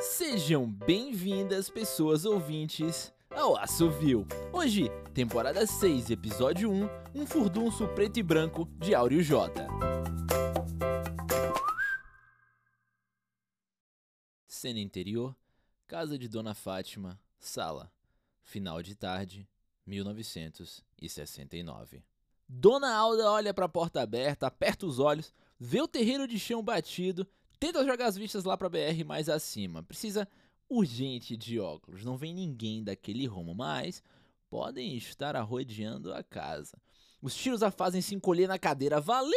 Sejam bem-vindas, pessoas ouvintes, ao Assovio. Hoje, temporada 6, episódio 1, um furdunço preto e branco de Áureo J. Cena interior, casa de Dona Fátima, sala, final de tarde, 1969. Dona Alda olha para a porta aberta, aperta os olhos, vê o terreiro de chão batido, tenta jogar as vistas lá para BR mais acima. Precisa urgente de óculos. Não vem ninguém daquele rumo, mas podem estar arrodeando a casa. Os tiros a fazem se encolher na cadeira. Valeu!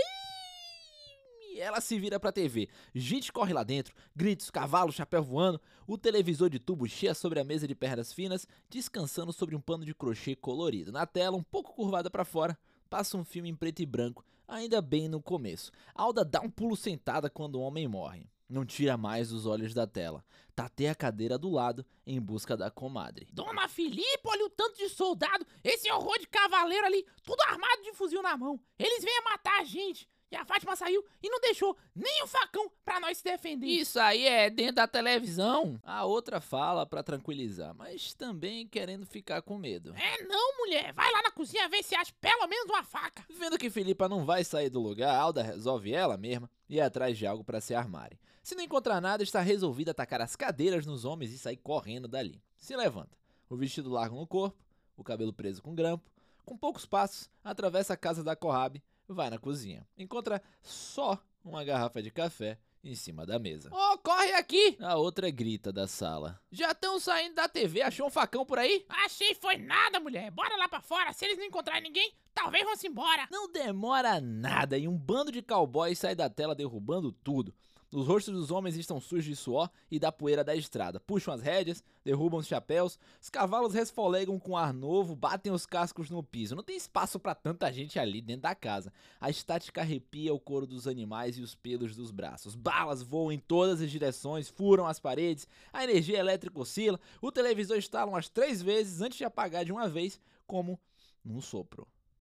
ela se vira pra TV. Gente corre lá dentro, gritos, cavalos, chapéu voando, o televisor de tubo cheia sobre a mesa de pernas finas, descansando sobre um pano de crochê colorido. Na tela, um pouco curvada para fora, passa um filme em preto e branco, ainda bem no começo. Alda dá um pulo sentada quando o homem morre. Não tira mais os olhos da tela. Tateia a cadeira do lado em busca da comadre. Dona Filipe, olha o tanto de soldado, esse horror de cavaleiro ali, tudo armado de fuzil na mão. Eles vêm matar a gente. E a Fátima saiu e não deixou nem o facão pra nós se defender. Isso aí é dentro da televisão. A outra fala para tranquilizar, mas também querendo ficar com medo. É não, mulher. Vai lá na cozinha ver se acha pelo menos uma faca. Vendo que Filipa não vai sair do lugar, Alda resolve ela mesma ir atrás de algo para se armarem. Se não encontrar nada, está resolvida atacar as cadeiras nos homens e sair correndo dali. Se levanta, o vestido largo no corpo, o cabelo preso com grampo, com poucos passos, atravessa a casa da Corrabe vai na cozinha. Encontra só uma garrafa de café em cima da mesa. Oh, corre aqui! A outra grita da sala. Já estão saindo da TV, achou um facão por aí? Achei foi nada, mulher. Bora lá pra fora, se eles não encontrarem ninguém, talvez vão-se embora. Não demora nada e um bando de cowboys sai da tela derrubando tudo. Os rostos dos homens estão sujos de suor e da poeira da estrada. Puxam as rédeas, derrubam os chapéus, os cavalos resfolegam com ar novo, batem os cascos no piso. Não tem espaço para tanta gente ali dentro da casa. A estática arrepia o couro dos animais e os pelos dos braços. Balas voam em todas as direções, furam as paredes, a energia elétrica oscila, o televisor estala umas três vezes antes de apagar de uma vez, como num sopro.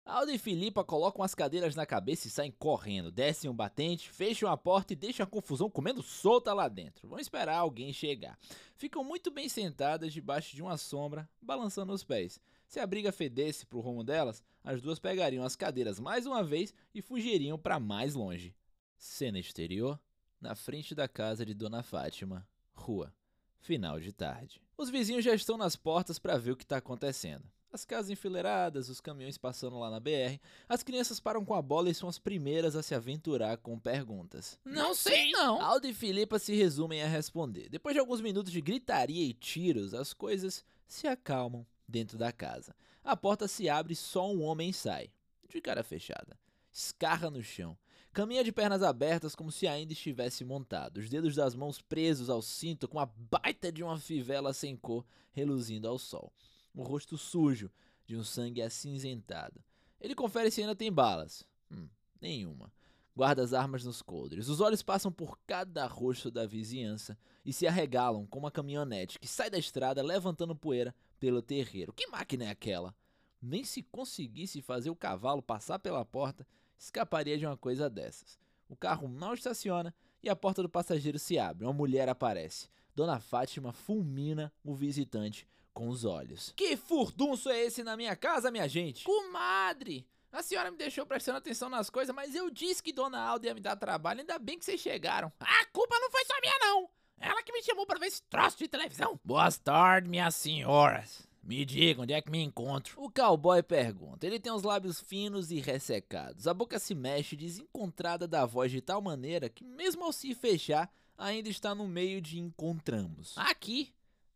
Aldo e Filipa colocam as cadeiras na cabeça e saem correndo, descem um batente, fecham a porta e deixam a confusão comendo solta lá dentro. Vão esperar alguém chegar. Ficam muito bem sentadas debaixo de uma sombra, balançando os pés. Se a briga fedesse pro rumo delas, as duas pegariam as cadeiras mais uma vez e fugiriam para mais longe. Cena exterior, na frente da casa de Dona Fátima, rua, final de tarde. Os vizinhos já estão nas portas para ver o que está acontecendo. As casas enfileiradas, os caminhões passando lá na BR, as crianças param com a bola e são as primeiras a se aventurar com perguntas. Não sei não. Aldo e Filipa se resumem a responder. Depois de alguns minutos de gritaria e tiros, as coisas se acalmam dentro da casa. A porta se abre e só um homem sai, de cara fechada. Escarra no chão. Caminha de pernas abertas como se ainda estivesse montado, os dedos das mãos presos ao cinto com a baita de uma fivela sem cor reluzindo ao sol o rosto sujo de um sangue acinzentado. Ele confere se ainda tem balas. Hum, nenhuma. Guarda as armas nos coldres. Os olhos passam por cada rosto da vizinhança e se arregalam com uma caminhonete que sai da estrada levantando poeira pelo terreiro. Que máquina é aquela? Nem se conseguisse fazer o cavalo passar pela porta, escaparia de uma coisa dessas. O carro mal estaciona e a porta do passageiro se abre. Uma mulher aparece. Dona Fátima fulmina o visitante com os olhos. Que furdunço é esse na minha casa, minha gente? Comadre! A senhora me deixou prestando atenção nas coisas, mas eu disse que Dona Alda ia me dar trabalho, ainda bem que vocês chegaram. A culpa não foi só minha, não! Ela que me chamou para ver esse troço de televisão. Boas tardes, minhas senhoras. Me diga onde é que me encontro. O cowboy pergunta. Ele tem os lábios finos e ressecados. A boca se mexe desencontrada da voz de tal maneira que, mesmo ao se fechar, ainda está no meio de encontramos. Aqui,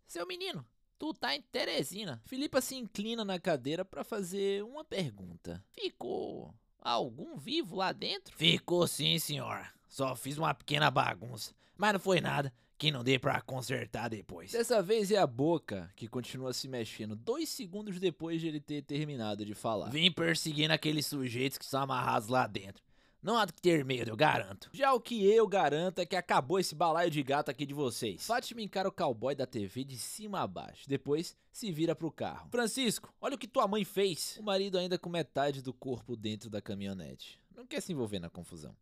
seu menino. Tu tá em Teresina. Filipa se inclina na cadeira para fazer uma pergunta. Ficou algum vivo lá dentro? Ficou sim, senhora. Só fiz uma pequena bagunça. Mas não foi nada que não dê para consertar depois. Dessa vez é a boca que continua se mexendo dois segundos depois de ele ter terminado de falar. Vim perseguindo aqueles sujeitos que são amarrados lá dentro. Não há que ter medo, eu garanto. Já o que eu garanto é que acabou esse balaio de gato aqui de vocês. Fátima encara o cowboy da TV de cima a baixo. Depois se vira pro carro. Francisco, olha o que tua mãe fez. O marido ainda com metade do corpo dentro da caminhonete. Não quer se envolver na confusão.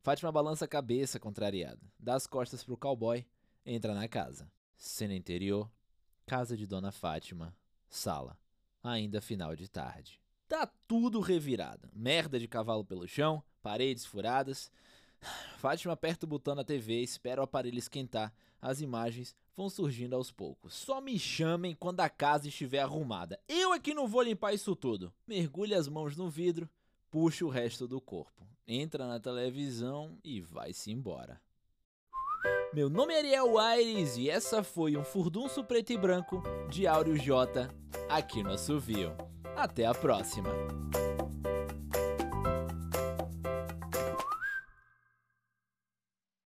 Fátima balança a cabeça contrariada. Dá as costas pro cowboy. entra na casa. Cena interior, casa de Dona Fátima, sala, ainda final de tarde. Tá tudo revirado. Merda de cavalo pelo chão, paredes furadas. Fátima aperta o botão na TV, espera o aparelho esquentar. As imagens vão surgindo aos poucos. Só me chamem quando a casa estiver arrumada. Eu é que não vou limpar isso tudo. Mergulha as mãos no vidro, puxa o resto do corpo. Entra na televisão e vai-se embora. Meu nome é Ariel Aires e essa foi um furdunço preto e branco de Áureo J aqui no Assovio. Até a próxima!